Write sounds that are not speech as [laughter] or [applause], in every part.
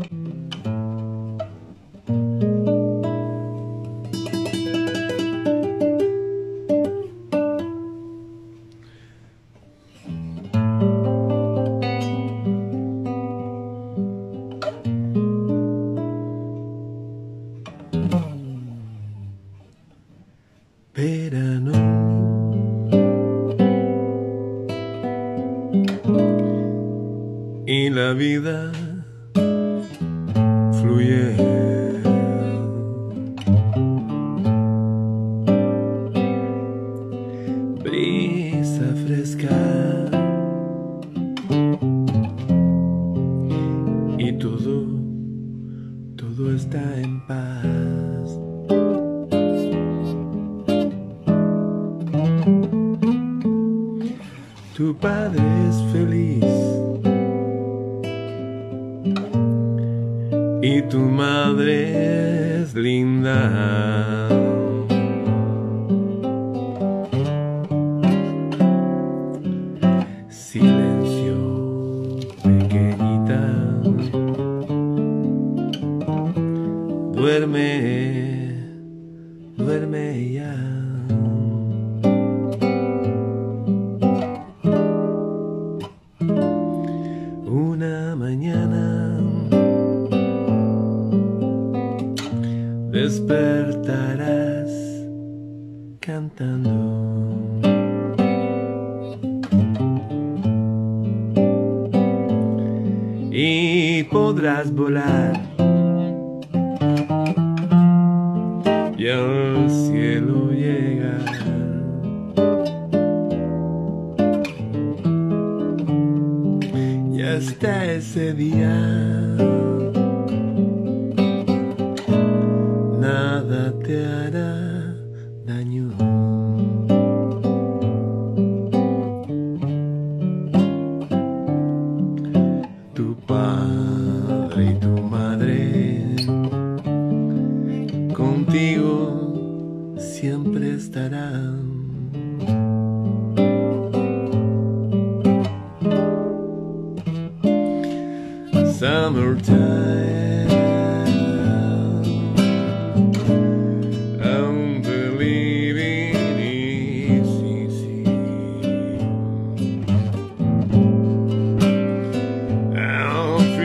mm-hmm.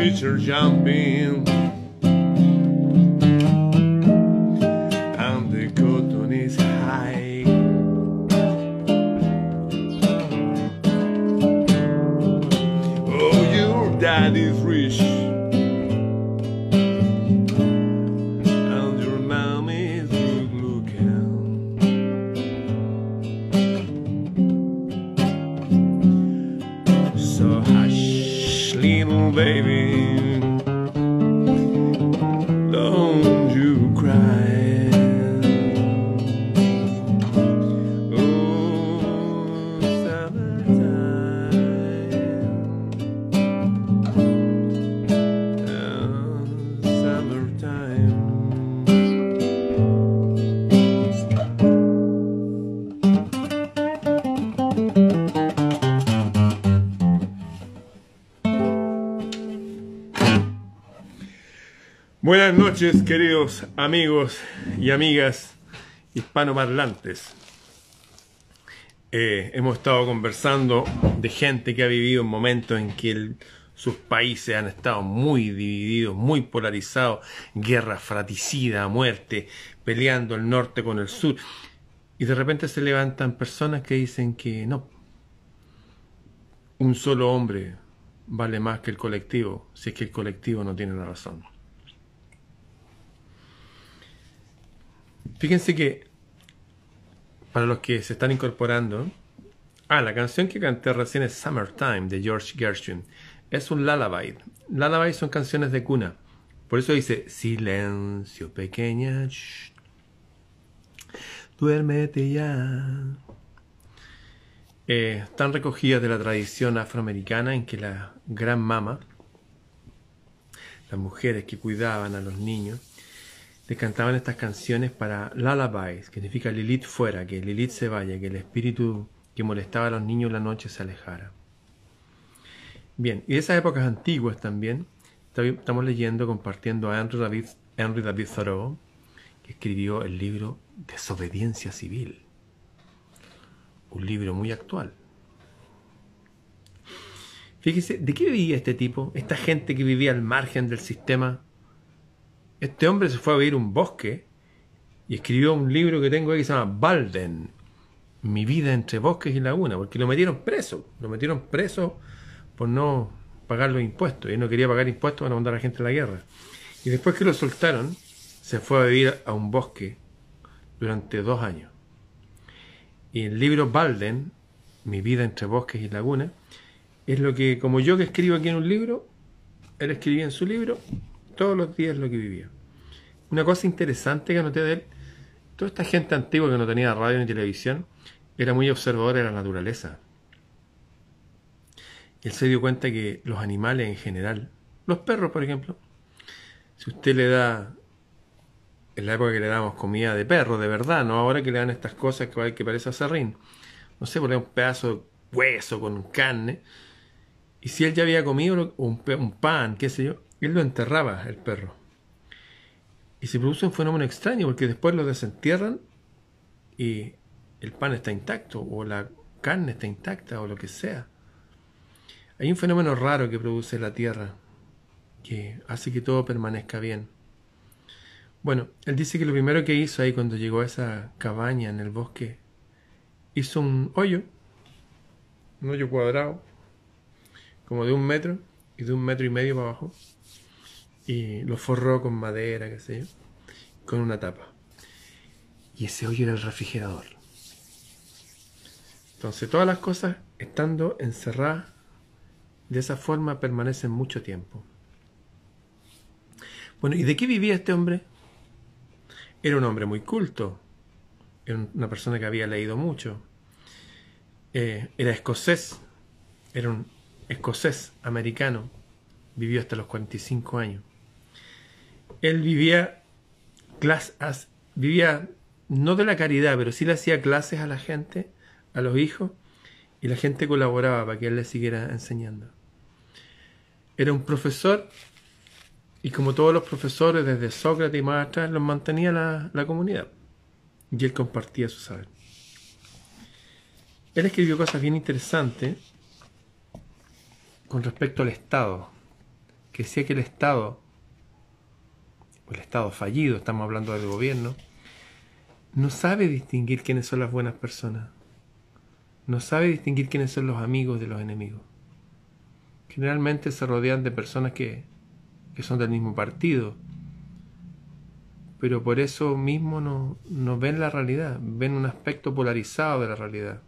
Buenas noches, queridos amigos y amigas hispanoparlantes. Eh, hemos estado conversando de gente que ha vivido momentos en que sus países han estado muy divididos, muy polarizados, guerra fratricida, muerte, peleando el norte con el sur. Y de repente se levantan personas que dicen que no, un solo hombre vale más que el colectivo, si es que el colectivo no tiene la razón. Fíjense que, para los que se están incorporando, ah, la canción que canté recién es Summertime de George Gershwin. Es un lullaby. Lullaby son canciones de cuna. Por eso dice, silencio pequeña, duérmete ya. Eh, están recogidas de la tradición afroamericana en que la gran mama, las mujeres que cuidaban a los niños, le cantaban estas canciones para lullabies, que significa Lilith fuera, que Lilith se vaya, que el espíritu que molestaba a los niños la noche se alejara. Bien, y de esas épocas antiguas también Estamos leyendo, compartiendo a Henry David, Henry Thoreau, que escribió el libro Desobediencia Civil. Un libro muy actual. Fíjese, ¿de qué vivía este tipo? Esta gente que vivía al margen del sistema. Este hombre se fue a vivir un bosque y escribió un libro que tengo ahí que se llama Balden, Mi vida entre bosques y laguna, porque lo metieron preso. Lo metieron preso por no pagar los impuestos. Él no quería pagar impuestos para mandar a la gente a la guerra. Y después que lo soltaron, se fue a vivir a un bosque durante dos años. Y el libro Balden, Mi vida entre bosques y lagunas, es lo que, como yo que escribo aquí en un libro, él escribía en su libro todos los días lo que vivía. Una cosa interesante que noté de él, toda esta gente antigua que no tenía radio ni televisión, era muy observadora de la naturaleza. Él se dio cuenta que los animales en general, los perros por ejemplo, si usted le da en la época que le damos comida de perro, de verdad, no ahora que le dan estas cosas que, que parece acerrín. No sé, poner un pedazo de hueso con carne. Y si él ya había comido un, un pan, qué sé yo, él lo enterraba, el perro. Y se produce un fenómeno extraño porque después lo desentierran y el pan está intacto o la carne está intacta o lo que sea. Hay un fenómeno raro que produce la tierra que hace que todo permanezca bien. Bueno, él dice que lo primero que hizo ahí cuando llegó a esa cabaña en el bosque, hizo un hoyo, un hoyo cuadrado, como de un metro y de un metro y medio para abajo, y lo forró con madera, qué sé yo, con una tapa. Y ese hoyo era el refrigerador. Entonces todas las cosas, estando encerradas, de esa forma permanecen mucho tiempo. Bueno, ¿y de qué vivía este hombre? Era un hombre muy culto, era una persona que había leído mucho, eh, era escocés, era un escocés americano, vivió hasta los 45 años. Él vivía, clases, vivía no de la caridad, pero sí le hacía clases a la gente, a los hijos, y la gente colaboraba para que él le siguiera enseñando. Era un profesor y como todos los profesores, desde Sócrates y más atrás, los mantenía la, comunidad. Y él compartía su saber. Él escribió cosas bien interesantes con respecto al Estado. Que decía que el Estado, el Estado fallido, estamos hablando del gobierno, no sabe distinguir quiénes son las buenas personas. No sabe distinguir quiénes son los amigos de los enemigos. Generalmente se rodean de personas que que son del mismo partido, pero por eso mismo no, no ven la realidad, ven un aspecto polarizado de la realidad.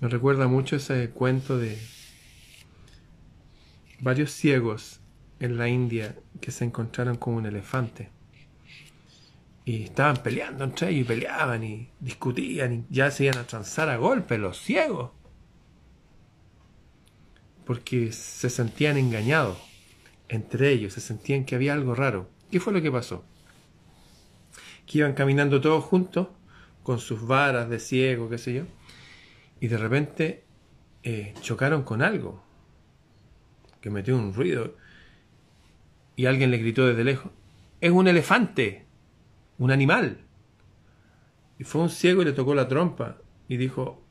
Me recuerda mucho ese cuento de varios ciegos en la India que se encontraron con un elefante. Y estaban peleando entre ellos y peleaban y discutían y ya se iban a transar a golpes los ciegos. Porque se sentían engañados entre ellos, se sentían que había algo raro. ¿Qué fue lo que pasó? Que iban caminando todos juntos, con sus varas de ciego, qué sé yo, y de repente eh, chocaron con algo, que metió un ruido, y alguien le gritó desde lejos, es un elefante, un animal. Y fue un ciego y le tocó la trompa, y dijo,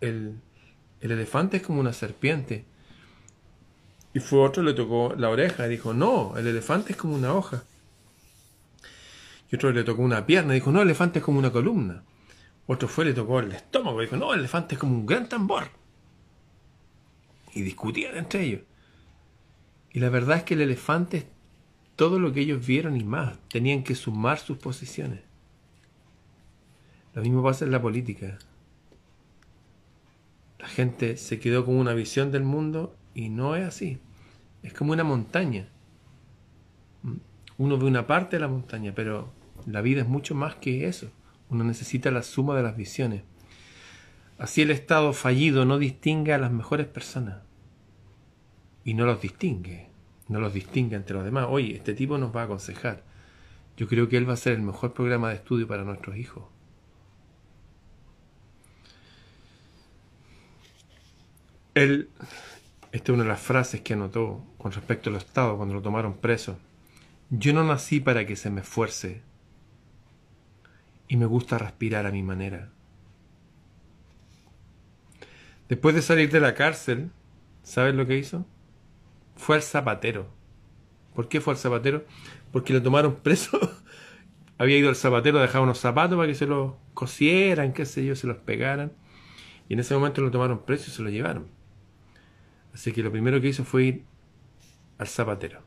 el, el elefante es como una serpiente, y fue otro, le tocó la oreja y dijo, no, el elefante es como una hoja. Y otro le tocó una pierna y dijo, no, el elefante es como una columna. Otro fue, le tocó el estómago y dijo, no, el elefante es como un gran tambor. Y discutían entre ellos. Y la verdad es que el elefante todo lo que ellos vieron y más. Tenían que sumar sus posiciones. Lo mismo pasa en la política. La gente se quedó con una visión del mundo y no es así. Es como una montaña. Uno ve una parte de la montaña, pero la vida es mucho más que eso. Uno necesita la suma de las visiones. Así el Estado fallido no distingue a las mejores personas. Y no los distingue. No los distingue entre los demás. Oye, este tipo nos va a aconsejar. Yo creo que él va a ser el mejor programa de estudio para nuestros hijos. El, esta es una de las frases que anotó con respecto al Estado cuando lo tomaron preso. Yo no nací para que se me esfuerce y me gusta respirar a mi manera. Después de salir de la cárcel, ¿sabes lo que hizo? Fue al zapatero. ¿Por qué fue al zapatero? Porque lo tomaron preso. [laughs] Había ido al zapatero a dejar unos zapatos para que se los cosieran, qué sé yo, se los pegaran. Y en ese momento lo tomaron preso y se lo llevaron. Así que lo primero que hizo fue ir al zapatero.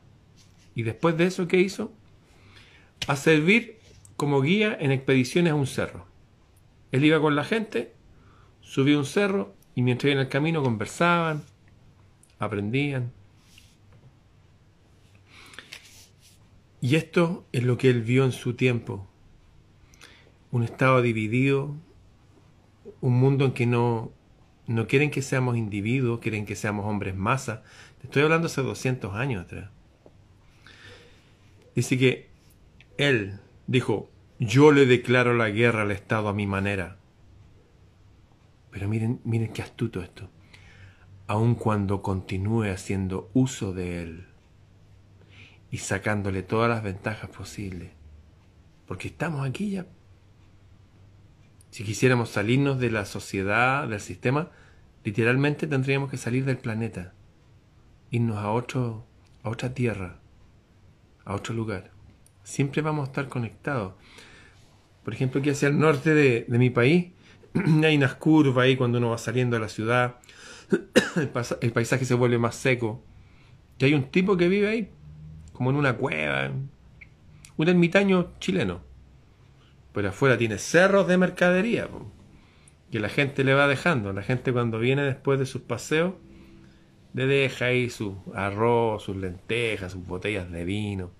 Y después de eso, ¿qué hizo? A servir como guía en expediciones a un cerro. Él iba con la gente, subió un cerro y mientras iban en el camino conversaban, aprendían. Y esto es lo que él vio en su tiempo. Un estado dividido, un mundo en que no, no quieren que seamos individuos, quieren que seamos hombres masa. Te estoy hablando hace 200 años atrás. Dice que él dijo, yo le declaro la guerra al Estado a mi manera. Pero miren, miren qué astuto esto. Aun cuando continúe haciendo uso de él y sacándole todas las ventajas posibles. Porque estamos aquí ya. Si quisiéramos salirnos de la sociedad, del sistema, literalmente tendríamos que salir del planeta, irnos a otro, a otra tierra, a otro lugar. Siempre vamos a estar conectados. Por ejemplo, aquí hacia el norte de, mi país, [clears throat] hay unas curvas ahí cuando uno va saliendo de la ciudad, [clears throat] el, paisaje se vuelve más seco. Y hay un tipo que vive ahí, como en una cueva, un ermitaño chileno. Pero afuera tiene cerros de mercadería, que la gente le va dejando. La gente cuando viene después de sus paseos, le deja ahí su arroz, sus lentejas, sus botellas de vino. O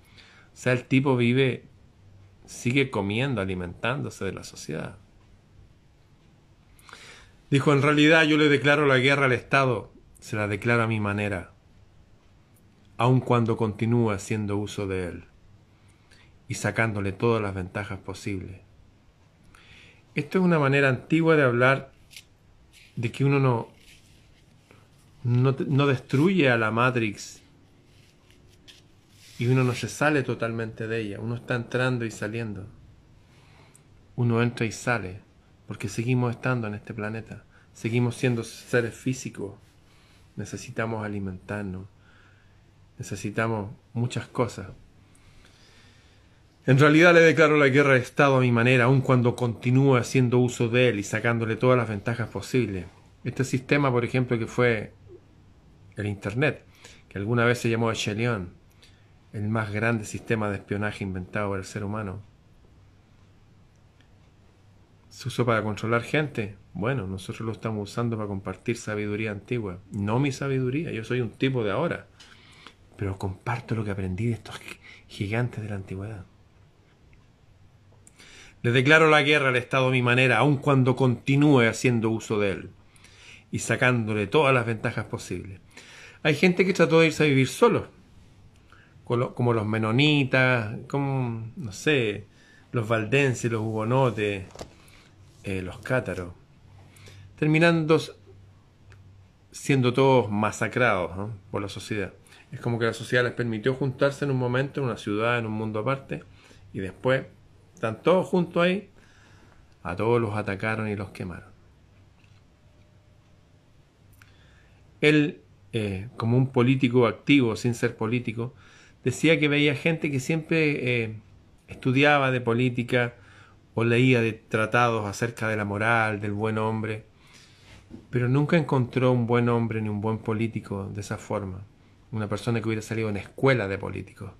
sea, el tipo vive, sigue comiendo, alimentándose de la sociedad. Dijo, en realidad yo le declaro la guerra al Estado, se la declaro a mi manera, aun cuando continúe haciendo uso de él y sacándole todas las ventajas posibles. Esto es una manera antigua de hablar de que uno no, no, no destruye a la Matrix y uno no se sale totalmente de ella, uno está entrando y saliendo. Uno entra y sale porque seguimos estando en este planeta, seguimos siendo seres físicos, necesitamos alimentarnos, necesitamos muchas cosas. En realidad le declaro la guerra al Estado a mi manera, aun cuando continúe haciendo uso de él y sacándole todas las ventajas posibles. Este sistema, por ejemplo, que fue el Internet, que alguna vez se llamó Echelion, el más grande sistema de espionaje inventado por el ser humano, ¿Se usó para controlar gente? Bueno, nosotros lo estamos usando para compartir sabiduría antigua. No mi sabiduría, yo soy un tipo de ahora. Pero comparto lo que aprendí de estos gigantes de la antigüedad. Le declaro la guerra al Estado a mi manera, aun cuando continúe haciendo uso de él y sacándole todas las ventajas posibles. Hay gente que trató de irse a vivir solo, como los menonitas, como, no sé, los valdenses, los hugonotes, eh, los cátaros, terminando siendo todos masacrados por la sociedad. Es como que la sociedad les permitió juntarse en un momento, en una ciudad, en un mundo aparte, y después están todos juntos ahí, a todos los atacaron y los quemaron. Él, eh, como un político activo, sin ser político, decía que veía gente que siempre eh, estudiaba de política, o leía de tratados acerca de la moral, del buen hombre, pero nunca encontró un buen hombre ni un buen político de esa forma, una persona que hubiera salido en escuela de políticos.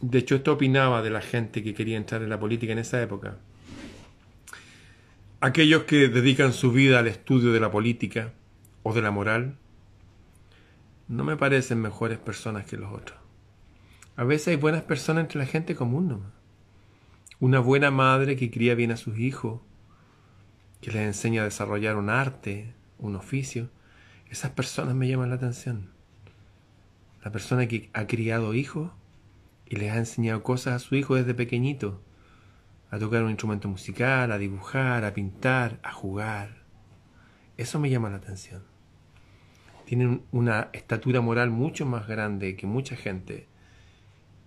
De hecho, esto opinaba de la gente que quería entrar en la política en esa época. Aquellos que dedican su vida al estudio de la política o de la moral no me parecen mejores personas que los otros. A veces hay buenas personas entre la gente común una buena madre que cría bien a sus hijos, que les enseña a desarrollar un arte, un oficio, esas personas me llaman la atención. La persona que ha criado hijos y les ha enseñado cosas a su hijo desde pequeñito, a tocar un instrumento musical, a dibujar, a pintar, a jugar. Eso me llama la atención. tienen una estatura moral mucho más grande que mucha gente.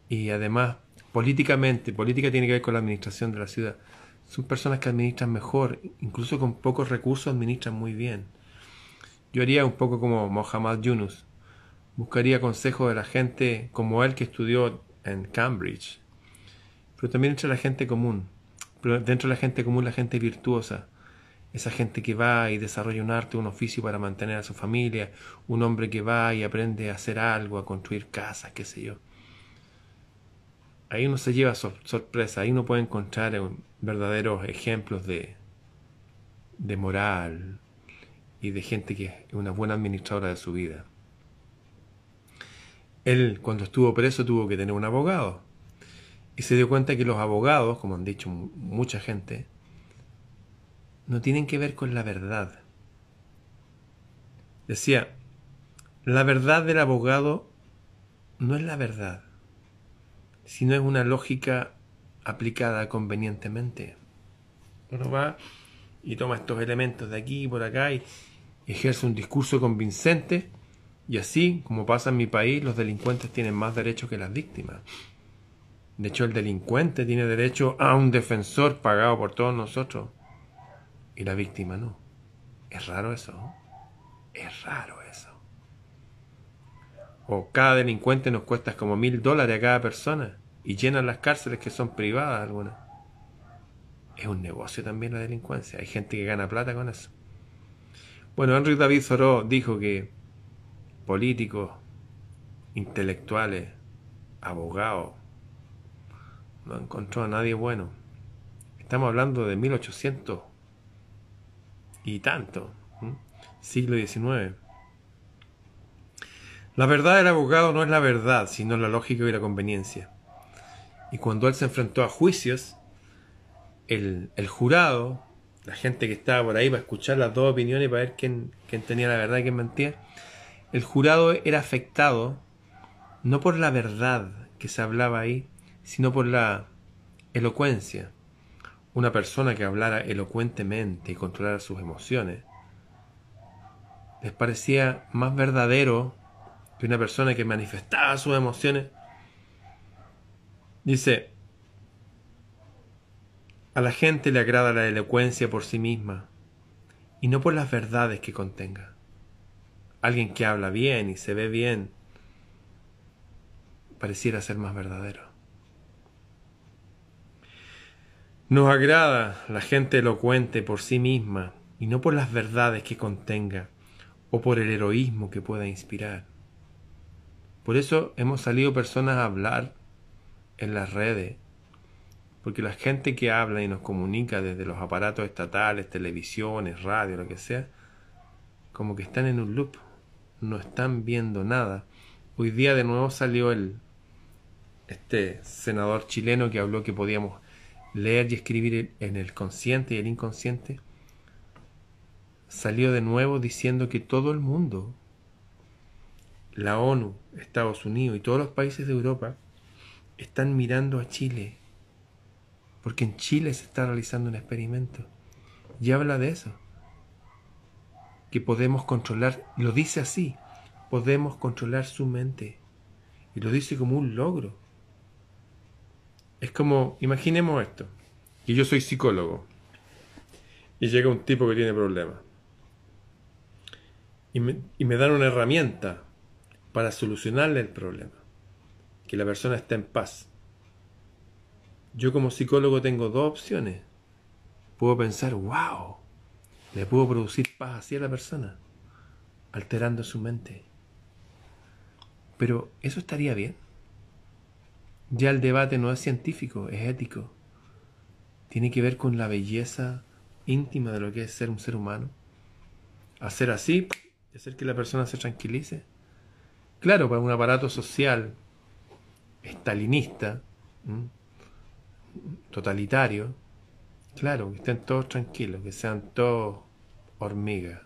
Y además, políticamente, política tiene que ver con la administración de la ciudad. Son personas que administran mejor, incluso con pocos recursos administran muy bien. Yo haría un poco como Mohammad Yunus. Buscaría consejos de la gente como él que estudió en Cambridge. Pero también entre la gente común. Pero dentro de la gente común, la gente virtuosa esa gente que va y desarrolla un arte, un oficio para mantener a su familia, un hombre que va y aprende a hacer algo, a construir casas, qué sé yo. Ahí uno se lleva sorpresa, ahí uno puede encontrar verdaderos ejemplos de, de moral y de gente que es una buena administradora de su vida. Él, cuando estuvo preso, tuvo que tener un abogado. Y se dio cuenta que los abogados, como han dicho mucha gente, no tienen que ver con la verdad. Decía, la verdad del abogado no es la verdad, sino es una lógica aplicada convenientemente. Uno va y toma estos elementos de aquí y por acá y ejerce un discurso convincente y así, como pasa en mi país, los delincuentes tienen más derechos que las víctimas. De hecho, el delincuente tiene derecho a un defensor pagado por todos nosotros y la víctima no. Es raro eso. Es raro eso. O cada delincuente nos cuesta como mil dólares a cada persona y llenan las cárceles que son privadas algunas. Es un negocio también la delincuencia. Hay gente que gana plata con eso. Bueno, Henry David Thoreau dijo que políticos, intelectuales, abogados, no encontró a nadie bueno. Estamos hablando de 1800 y tanto. Siglo XIX. La verdad del abogado no es la verdad, sino la lógica y la conveniencia. Y cuando él se enfrentó a juicios, el, jurado, la gente que estaba por ahí para escuchar las dos opiniones para ver quién, quién tenía la verdad y quién mentía, el jurado era afectado no por la verdad que se hablaba ahí, sino por la elocuencia una persona que hablara elocuentemente y controlara sus emociones, les parecía más verdadero que una persona que manifestaba sus emociones. Dice, a la gente le agrada la elocuencia por sí misma y no por las verdades que contenga. Alguien que habla bien y se ve bien pareciera ser más verdadero. Nos agrada la gente elocuente por sí misma y no por las verdades que contenga o por el heroísmo que pueda inspirar. Por eso hemos salido personas a hablar en las redes, porque la gente que habla y nos comunica desde los aparatos estatales, televisiones, radio, lo que sea, como que están en un loop, no están viendo nada. Hoy día de nuevo salió el este senador chileno que habló que podíamos leer y escribir en el consciente y el inconsciente, salió de nuevo diciendo que todo el mundo, la ONU, Estados Unidos y todos los países de Europa, están mirando a Chile, porque en Chile se está realizando un experimento. Y habla de eso, que podemos controlar, lo dice así, podemos controlar su mente, y lo dice como un logro es como, imaginemos esto, que yo soy psicólogo y llega un tipo que tiene problemas y me, y me dan una herramienta para solucionarle el problema, que la persona esté en paz. Yo como psicólogo tengo dos opciones. Puedo pensar, wow, le puedo producir paz así a la persona, alterando su mente. Pero eso estaría bien. Ya el debate no es científico, es ético. Tiene que ver con la belleza íntima de lo que es ser un ser humano. Hacer así hacer que la persona se tranquilice. Claro, para un aparato social estalinista, totalitario, claro, que estén todos tranquilos, que sean todos hormigas.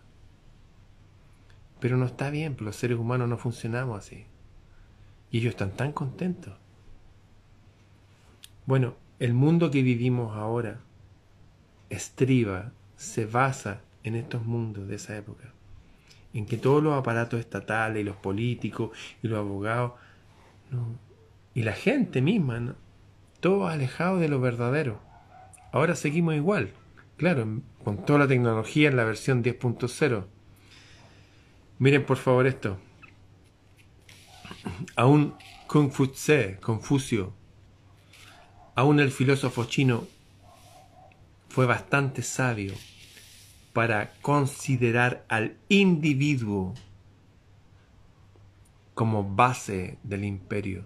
Pero no está bien, porque los seres humanos no funcionamos así. Y ellos están tan contentos. Bueno, el mundo que vivimos ahora estriba, se basa en estos mundos de esa época. en que todos los aparatos estatales y los políticos y los abogados y la gente misma, ¿no? Todo alejado de lo verdadero. Ahora seguimos igual, claro, con toda la tecnología en la versión 10.0. Miren por favor esto. Aún Confucio, Confucio, aún el filósofo chino fue bastante sabio para considerar al individuo como base del imperio,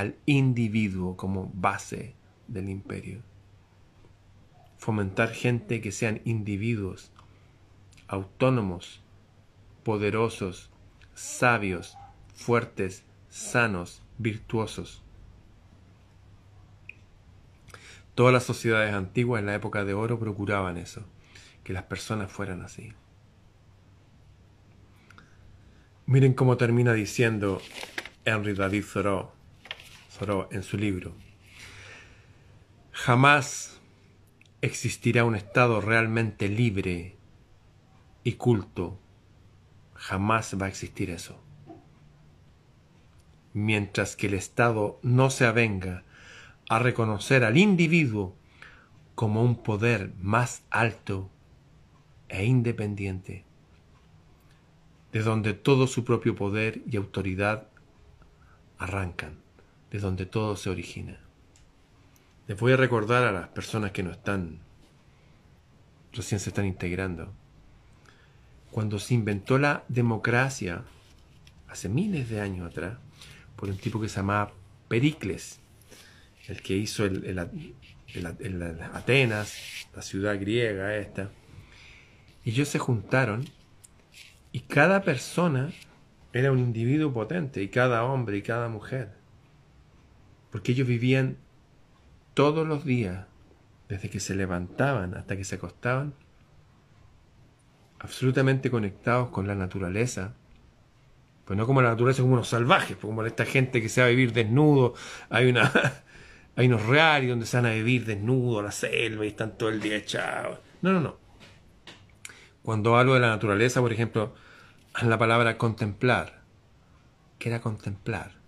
al individuo como base del imperio. Fomentar gente que sean individuos autónomos, poderosos, sabios, fuertes, sanos, virtuosos. Todas las sociedades antiguas en la época de oro procuraban eso, que las personas fueran así. Miren cómo termina diciendo Henry David Thoreau, En su libro. Jamás existirá un Estado realmente libre y culto. Jamás va a existir eso. Mientras que el Estado no se avenga a reconocer al individuo como un poder más alto e independiente de donde todo su propio poder y autoridad arrancan, de donde todo se origina. Les voy a recordar a las personas que no están, recién se están integrando, cuando se inventó la democracia, hace miles de años atrás, por un tipo que se llamaba Pericles, el que hizo el, Atenas, la ciudad griega esta, ellos se juntaron y cada persona era un individuo potente, y cada hombre y cada mujer. Porque ellos vivían todos los días, desde que se levantaban hasta que se acostaban, absolutamente conectados con la naturaleza. Pues no como la naturaleza, como unos salvajes, pues como esta gente que se va a vivir desnudo. Hay una [laughs] hay unos reales donde se van a vivir desnudo a la selva y están todo el día echados. No, no, no. Cuando hablo de la naturaleza, por ejemplo, la palabra contemplar. ¿Qué era contemplar?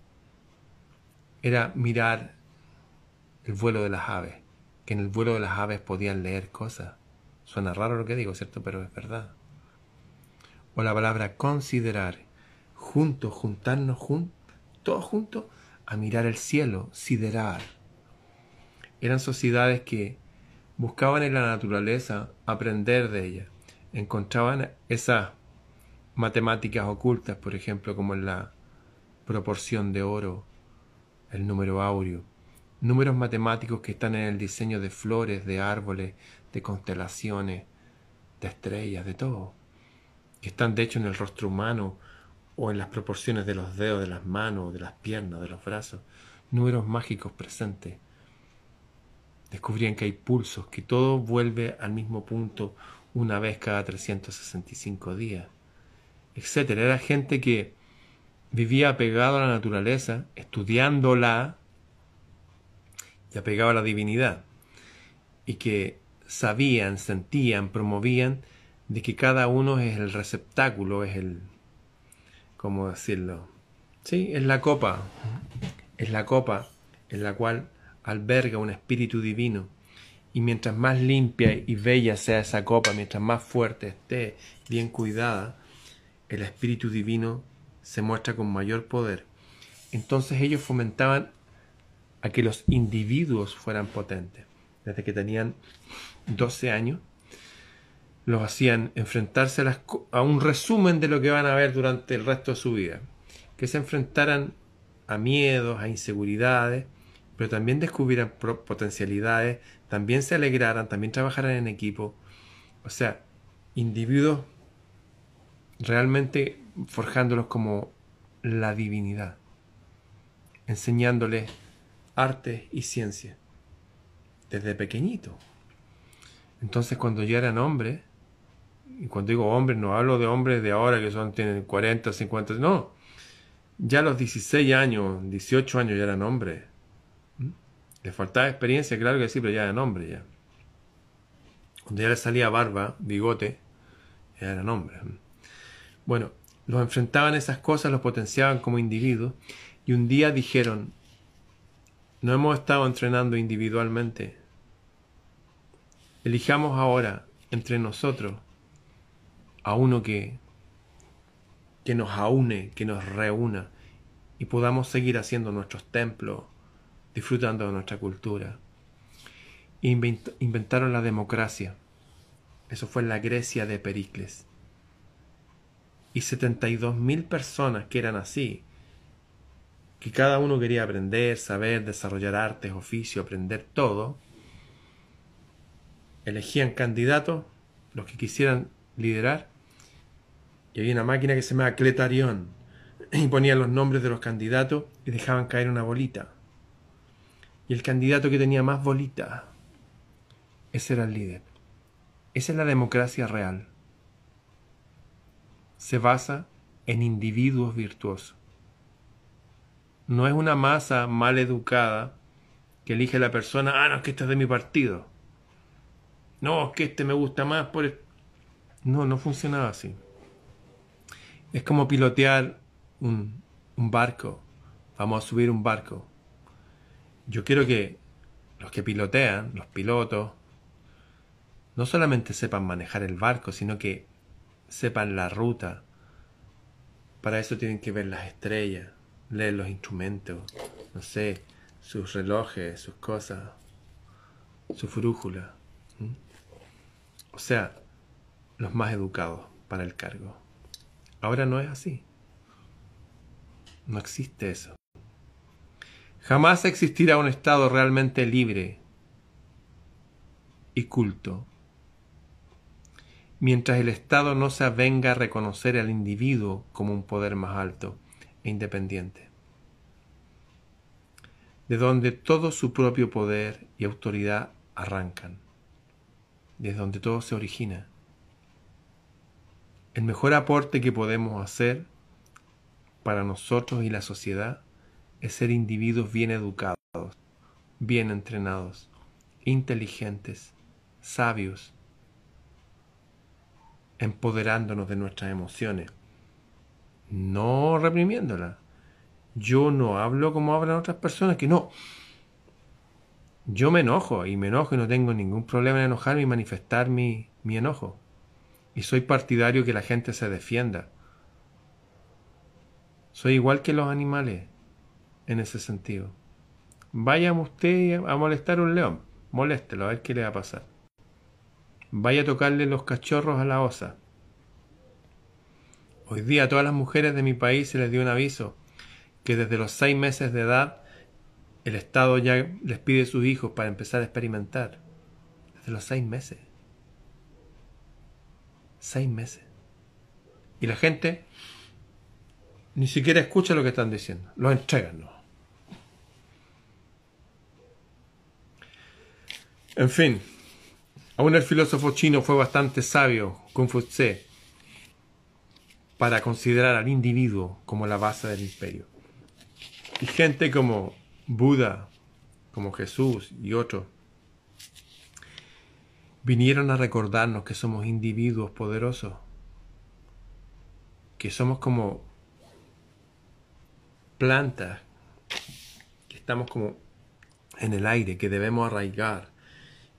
Era mirar el vuelo de las aves, que en el vuelo de las aves podían leer cosas. Suena raro lo que digo, ¿cierto? Pero es verdad. O la palabra considerar, juntos, juntarnos juntos, todos juntos, a mirar el cielo, siderar. Eran sociedades que buscaban en la naturaleza aprender de ella, encontraban esa matemáticas ocultas, por ejemplo, como en la proporción de oro, el número áureo, números matemáticos que están en el diseño de flores, de árboles, de constelaciones, de estrellas, de todo, que están de hecho en el rostro humano o en las proporciones de los dedos de las manos, de las piernas, de los brazos, números mágicos presentes. Descubrían que hay pulsos, que todo vuelve al mismo punto una vez cada 365 días etcétera. Era gente que vivía apegado a la naturaleza, estudiándola y apegado a la divinidad. Y que sabían, sentían, promovían de que cada uno es el receptáculo, es el, ¿cómo decirlo? Sí, es la copa, es la copa en la cual alberga un espíritu divino. Y mientras más limpia y bella sea esa copa, mientras más fuerte esté, bien cuidada, el Espíritu Divino se muestra con mayor poder. Entonces ellos fomentaban a que los individuos fueran potentes. Desde que tenían 12 años, los hacían enfrentarse a, un resumen de lo que van a ver durante el resto de su vida. Que se enfrentaran a miedos, a inseguridades, pero también descubrieran potencialidades, también se alegraran, también trabajaran en equipo. O sea, individuos realmente forjándolos como la divinidad, enseñándoles arte y ciencia desde pequeñito. Entonces cuando ya eran hombres, y cuando digo hombres no hablo de hombres de ahora que son tienen 40, 50, no, ya a los 16 años, 18 años ya eran hombres. ¿Mm? Les faltaba experiencia, claro que sí, pero ya eran hombres ya. Cuando ya les salía barba, bigote, eran hombres. Bueno, los enfrentaban esas cosas, los potenciaban como individuos y un día dijeron, no hemos estado entrenando individualmente. Elijamos ahora entre nosotros a uno que, que nos aúne, que nos reúna y podamos seguir haciendo nuestros templos, disfrutando de nuestra cultura. inventaron la democracia. Eso fue la Grecia de Pericles. Y 72 mil personas que eran así, que cada uno quería aprender, saber, desarrollar artes, oficio, aprender todo, elegían candidatos, los que quisieran liderar, y había una máquina que se llamaba Cletarión, [clears throat] y ponían los nombres de los candidatos y dejaban caer una bolita. Y el candidato que tenía más bolitas, ese era el líder. Esa es la democracia real. Se basa en individuos virtuosos no es una masa mal educada que elige la persona, ah, no, es que este es de mi partido. No, es que este me gusta más por... No, no funcionaba así. Es como pilotear un, un barco. Vamos a subir un barco. Yo quiero que los que pilotean, los pilotos, no solamente sepan manejar el barco, sino que sepan la ruta. Para eso tienen que ver las estrellas, leer los instrumentos, no sé, sus relojes, sus cosas, su frújula. O sea, los más educados para el cargo. Ahora no es así. No existe eso. Jamás existirá un Estado realmente libre y culto mientras el Estado no se avenga a reconocer al individuo como un poder más alto e independiente, de donde todo su propio poder y autoridad arrancan, desde donde todo se origina. El mejor aporte que podemos hacer para nosotros y la sociedad es ser individuos bien educados, bien entrenados, inteligentes, sabios, empoderándonos de nuestras emociones no reprimiéndola. Yo no hablo como hablan otras personas, que no. Yo me enojo y me enojo y no tengo ningún problema en enojarme y manifestar mi, mi enojo. Y soy partidario que la gente se defienda. Soy igual que los animales en ese sentido. Vaya usted a molestar a un león, moléstelo, a ver qué le va a pasar. Vaya a tocarle los cachorros a la osa, Hoy día a todas las mujeres de mi país se les dio un aviso que desde los seis meses de edad el Estado ya les pide sus hijos para empezar a experimentar. Desde los seis meses. Seis meses. Y la gente ni siquiera escucha lo que están diciendo. Lo entregan. ¿no? En fin, aún el filósofo chino fue bastante sabio, Confucius para considerar al individuo como la base del imperio. Y gente como Buda, como Jesús y otros, vinieron a recordarnos que somos individuos poderosos, que somos como plantas, que estamos como en el aire, que debemos arraigar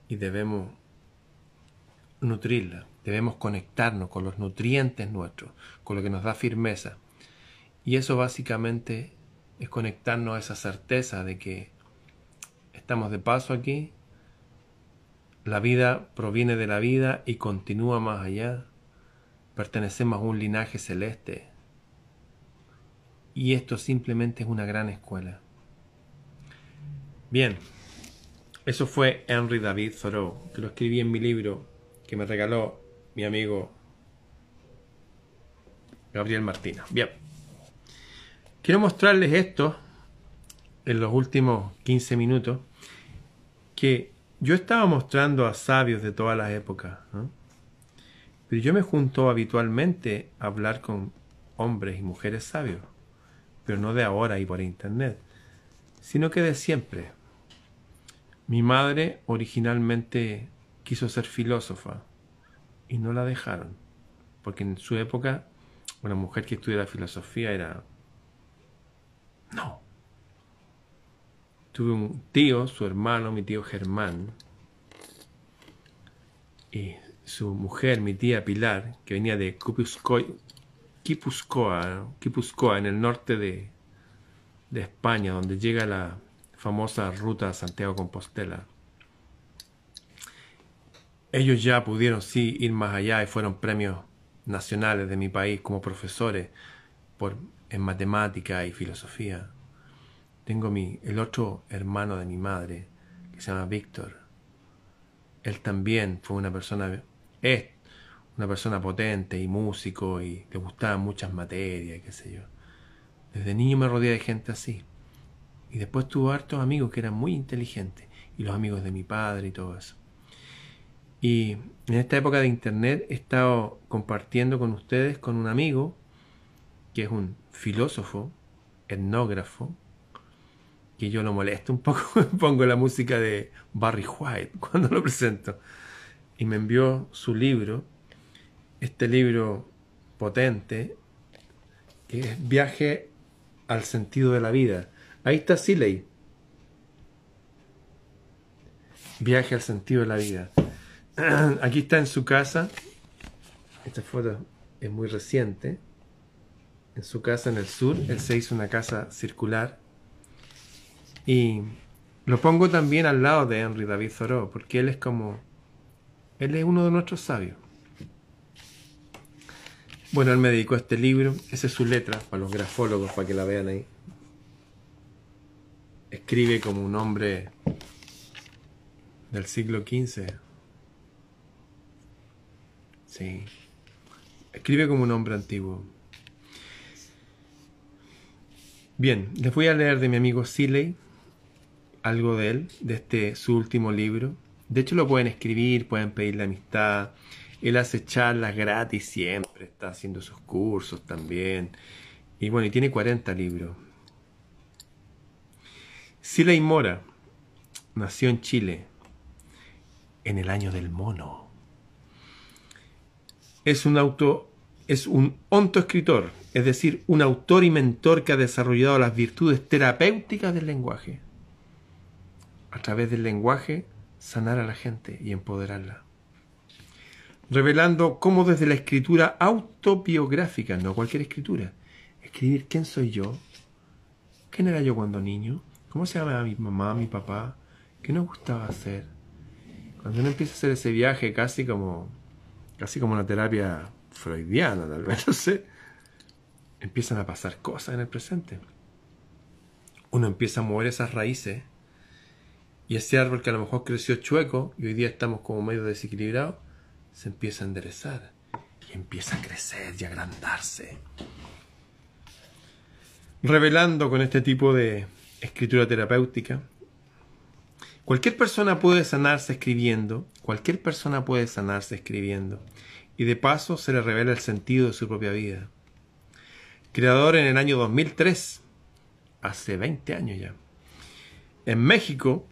y debemos nutrirla. Debemos conectarnos con los nutrientes nuestros, con lo que nos da firmeza. Y eso básicamente es conectarnos a esa certeza de que estamos de paso aquí, la vida proviene de la vida y continúa más allá, pertenecemos a un linaje celeste. Y esto simplemente es una gran escuela. Bien, eso fue Henry David Thoreau, que lo escribí en mi libro que me regaló mi amigo Gabriel Martínez. Bien. Quiero mostrarles esto en los últimos 15 minutos que yo estaba mostrando a sabios de todas las épocas, pero yo me junto habitualmente a hablar con hombres y mujeres sabios, pero no de ahora y por internet, sino que de siempre. Mi madre originalmente quiso ser filósofa y no la dejaron. porque en su época una mujer que estudiara filosofía era... No. Tuve un tío, su hermano, mi tío Germán, y su mujer, mi tía Pilar, que venía de Kipuscoa, en el norte de, de España, donde llega la famosa ruta Santiago-Compostela. Ellos ya pudieron sí ir más allá y fueron premios nacionales de mi país como profesores por, en matemática y filosofía. Tengo mi, el otro hermano de mi madre, que se llama Víctor. Él también fue una persona, es una persona potente y músico y le gustaban muchas materias, qué sé yo. Desde niño me rodeé de gente así. Y después tuvo hartos amigos que eran muy inteligentes. Y los amigos de mi padre y todo eso. Y en esta época de internet he estado compartiendo con ustedes con un amigo que es un filósofo, etnógrafo, que yo lo molesto un poco, [laughs] pongo la música de Barry White [laughs] cuando lo presento. Y me envió su libro, este libro potente, que es Viaje al sentido de la vida. Ahí está Siley. Viaje al sentido de la vida. [clears throat] Aquí está en su casa. Esta foto es muy reciente. En su casa en el sur, él se hizo una casa circular. Y lo pongo también al lado de Henry David Thoreau, porque él es como. Él es uno de nuestros sabios. Bueno, él me dedicó a este libro. Esa es su letra para los grafólogos, para que la vean ahí. Escribe como un hombre del siglo XV. Sí. Escribe como un hombre antiguo. Bien, les voy a leer de mi amigo Siley algo de él, de este su último libro. De hecho lo pueden escribir, pueden pedirle amistad. Él hace charlas gratis siempre, está haciendo sus cursos también. Y bueno, y tiene 40 libros. Siley Mora nació en Chile en el año del mono es un auto es un ontoescritor, es decir, un autor y mentor que ha desarrollado las virtudes terapéuticas del lenguaje. A través del lenguaje, sanar a la gente y empoderarla. Revelando cómo desde la escritura autobiográfica, no cualquier escritura, escribir quién soy yo, quién era yo cuando niño, cómo se llamaba mi mamá, mi papá, qué nos gustaba hacer. Cuando uno empieza a hacer ese viaje casi como casi como una terapia freudiana, tal vez, [laughs] no sé, empiezan a pasar cosas en el presente. Uno empieza a mover esas raíces y ese árbol que a lo mejor creció chueco y hoy día estamos como medio desequilibrados, se empieza a enderezar y empieza a crecer y agrandarse. Revelando con este tipo de escritura terapéutica, cualquier persona puede sanarse escribiendo Cualquier persona puede sanarse escribiendo, y de paso se le revela el sentido de su propia vida. Creador en el año 2003, hace 20 años ya, en México,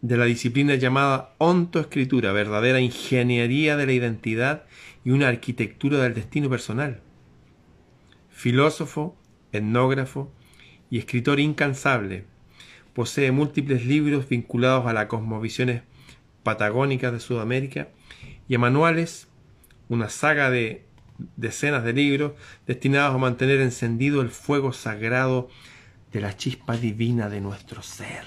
de la disciplina llamada ontoescritura, verdadera ingeniería de la identidad y una arquitectura del destino personal. Filósofo, etnógrafo y escritor incansable, posee múltiples libros vinculados a las cosmovisiones patagónicas de Sudamérica, y manuales, una saga de decenas de libros destinados a mantener encendido el fuego sagrado de la chispa divina de nuestro ser.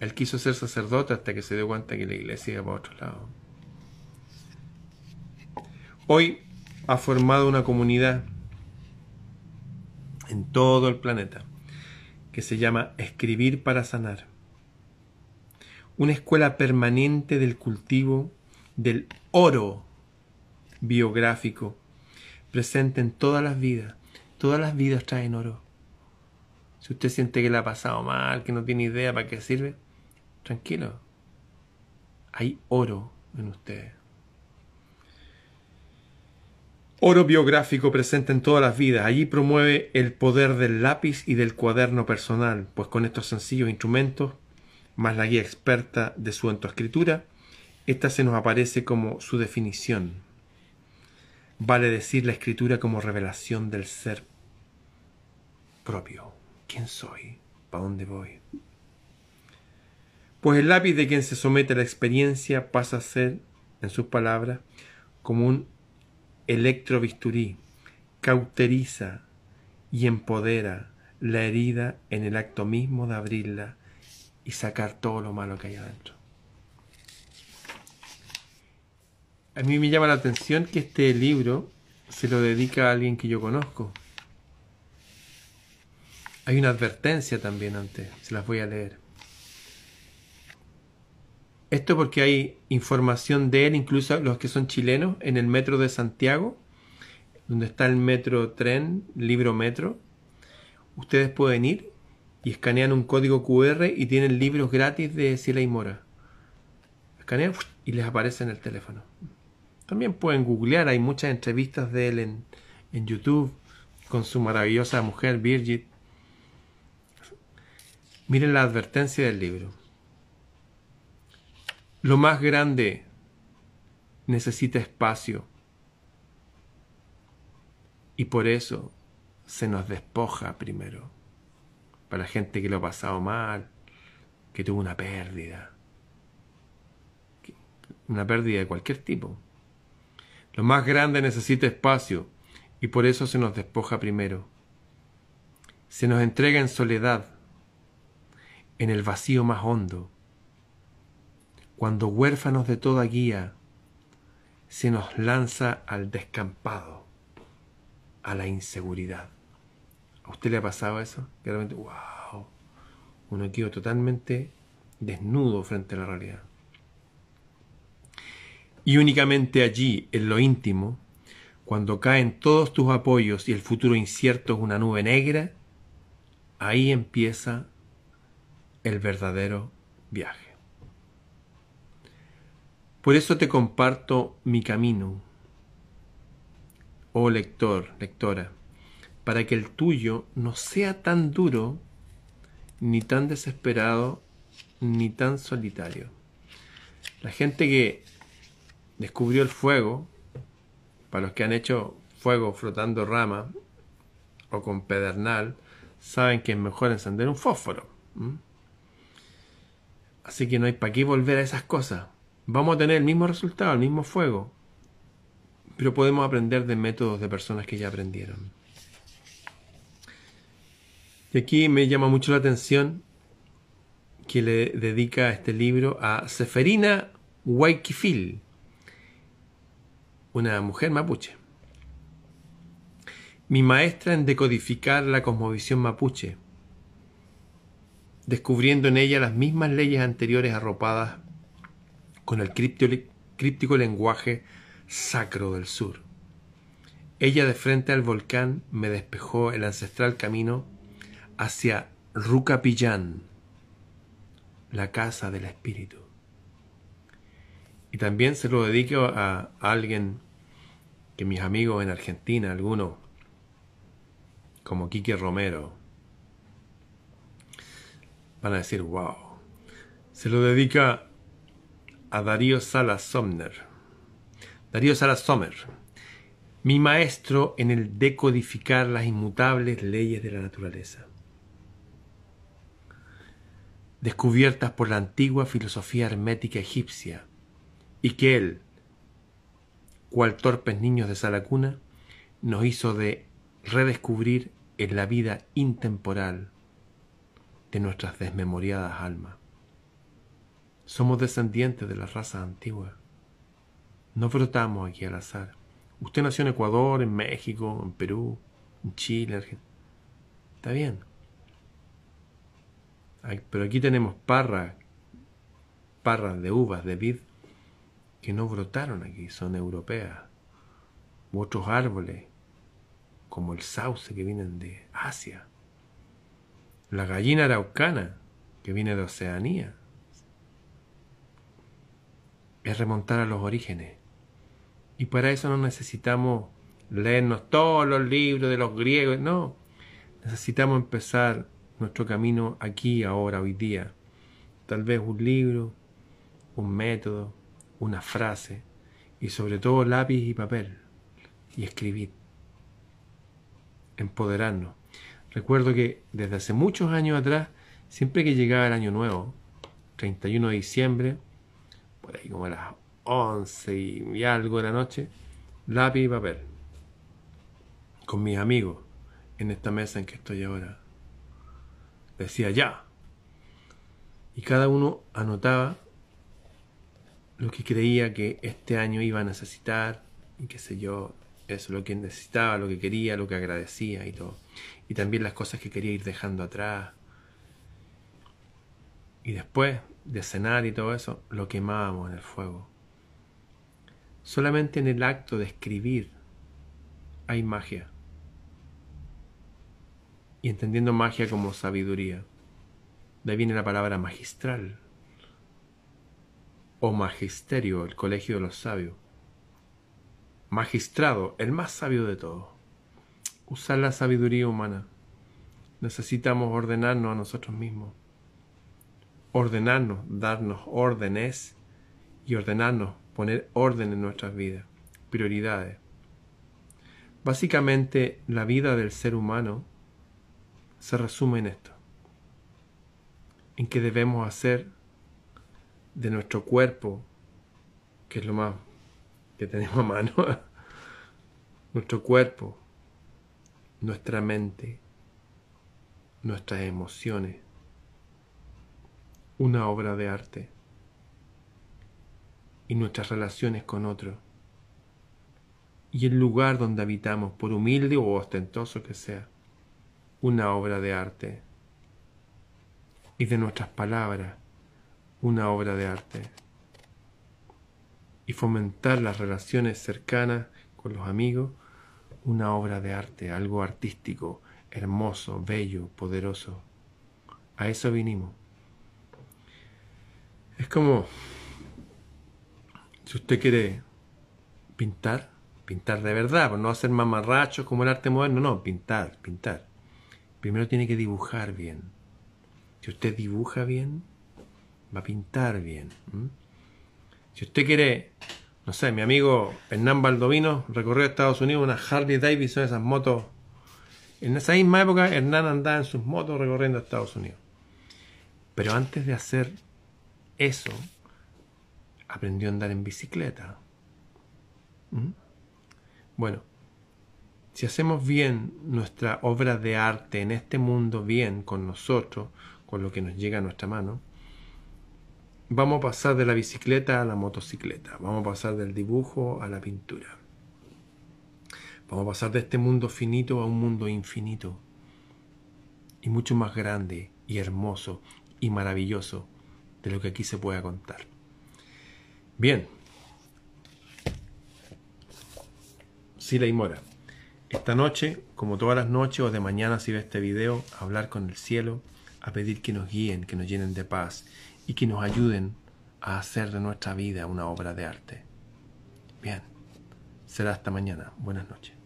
Él quiso ser sacerdote hasta que se dio cuenta que la iglesia iba para otro lado. Hoy ha formado una comunidad en todo el planeta que se llama Escribir para Sanar una escuela permanente del cultivo del oro biográfico presente en todas las vidas. Todas las vidas traen oro. Si usted siente que le ha pasado mal, que no tiene idea para qué sirve, tranquilo. Hay oro en usted. Oro biográfico presente en todas las vidas. Allí promueve el poder del lápiz y del cuaderno personal, pues con estos sencillos instrumentos más la guía experta de su entoescritura, esta se nos aparece como su definición. vale decir la escritura como revelación del ser propio. ¿Quién soy? ¿Para dónde voy? Pues el lápiz de quien se somete a la experiencia pasa a ser, en sus palabras, como un electrobisturí, cauteriza y empodera la herida en el acto mismo de abrirla y sacar todo lo malo que hay adentro. A mí me llama la atención que este libro se lo dedica a alguien que yo conozco. Hay una advertencia también antes, se las voy a leer. Esto porque hay información de él, incluso los que son chilenos, en el metro de Santiago, donde está el metro tren, libro metro. Ustedes pueden ir y escanean un código QR y tienen libros gratis de Ciela y Mora. Escanean y les aparece en el teléfono. También pueden googlear, hay muchas entrevistas de él en, en YouTube con su maravillosa mujer Birgit. Miren la advertencia del libro. Lo más grande necesita espacio y por eso se nos despoja primero. Para la gente que lo ha pasado mal, que tuvo una pérdida, una pérdida de cualquier tipo. Lo más grande necesita espacio y por eso se nos despoja primero. Se nos entrega en soledad, en el vacío más hondo. Cuando huérfanos de toda guía, se nos lanza al descampado, a la inseguridad. ¿A usted le ha pasado eso? realmente, wow, uno quedó totalmente desnudo frente a la realidad. Y únicamente allí, en lo íntimo, cuando caen todos tus apoyos y el futuro incierto es una nube negra, ahí empieza el verdadero viaje. Por eso te comparto mi camino, oh lector, lectora, para que el tuyo no sea tan duro, ni tan desesperado, ni tan solitario. La gente que descubrió el fuego, para los que han hecho fuego frotando rama o con pedernal, saben que es mejor encender un fósforo. Así que no hay para qué volver a esas cosas. Vamos a tener el mismo resultado, el mismo fuego, pero podemos aprender de métodos de personas que ya aprendieron. Y aquí me llama mucho la atención que le dedica este libro a Seferina Waikifil, una mujer mapuche. Mi maestra en decodificar la cosmovisión mapuche, descubriendo en ella las mismas leyes anteriores arropadas con el críptico lenguaje sacro del sur. Ella de frente al volcán me despejó el ancestral camino hacia Rucapillán, la casa del espíritu. Y también se lo dedico a, alguien que mis amigos en Argentina, algunos, como Quique Romero, van a decir, wow. Se lo dedica a Darío Salas Somner. Darío Salas Sommer, mi maestro en el decodificar las inmutables leyes de la naturaleza, descubiertas por la antigua filosofía hermética egipcia, y que Él, cual torpes niños de Salacuna, nos hizo de redescubrir en la vida intemporal de nuestras desmemoriadas almas. Somos descendientes de las razas antiguas. No brotamos aquí al azar. Usted nació en Ecuador, en México, en Perú, en Chile, en Argentina. Está bien. pero aquí tenemos parras, parras de uvas, de vid, que no brotaron aquí, son europeas. U otros árboles, como el sauce que vienen de Asia. La gallina araucana, que viene de Oceanía. Es remontar a los orígenes. Y para eso no necesitamos leernos todos los libros de los griegos, no. Necesitamos empezar nuestro camino aquí, ahora, hoy día. Tal vez un libro, un método, una frase y sobre todo lápiz y papel. y escribir. Empoderarnos. Recuerdo que desde hace muchos años atrás, siempre que llegaba el año nuevo, 31 de diciembre, por ahí como a las 11 y algo de la noche, lápiz y papel, con mis amigos en esta mesa en que estoy ahora. Decía ya. Y cada uno anotaba lo que creía que este año iba a necesitar y qué sé yo, eso, lo que necesitaba, lo que quería, lo que agradecía y todo. Y también las cosas que quería ir dejando atrás. Y después de cenar y todo eso, lo quemábamos en el fuego. Solamente en el acto de escribir hay magia. Y entendiendo magia como sabiduría. De ahí viene la palabra magistral o magisterio, el colegio de los sabios. Magistrado, el más sabio de todos. Usar la sabiduría humana. Necesitamos ordenarnos a nosotros mismos. Ordenarnos, darnos órdenes y ordenarnos, poner orden en nuestras vidas, prioridades. Básicamente, la vida del ser humano se resume en esto, en que debemos hacer de nuestro cuerpo, que es lo más que tenemos a mano, [laughs] nuestro cuerpo, nuestra mente, nuestras emociones, una obra de arte y nuestras relaciones con otros y el lugar donde habitamos, por humilde o ostentoso que sea, una obra de arte y de nuestras palabras, una obra de arte y fomentar las relaciones cercanas con los amigos, una obra de arte, algo artístico, hermoso, bello, poderoso. A eso vinimos. Es como si usted quiere pintar, pintar de verdad, pues no hacer mamarrachos como el arte moderno, no, pintar, pintar. Primero tiene que dibujar bien. Si usted dibuja bien, va a pintar bien. Si usted quiere, no sé, mi amigo Hernán Baldovino recorrió Estados Unidos una Harley Davidson, esas motos. En esa misma época, Hernán andaba en sus motos recorriendo Estados Unidos. Pero antes de hacer eso, aprendió a andar en bicicleta. Bueno, si hacemos bien nuestra obra de arte en este mundo bien con nosotros, con lo que nos llega a nuestra mano, Vamos a pasar de la bicicleta a la motocicleta. Vamos a pasar del dibujo a la pintura. Vamos a pasar de este mundo finito a un mundo infinito. Y mucho más grande y hermoso y maravilloso de lo que aquí se pueda contar. Bien. Sila y Mora. Esta noche, como todas las noches o de mañana si ve este video, a hablar con el cielo, a pedir que nos guíen, que nos llenen de paz y que nos ayuden a hacer de nuestra vida una obra de arte. Bien, será hasta mañana. Buenas noches.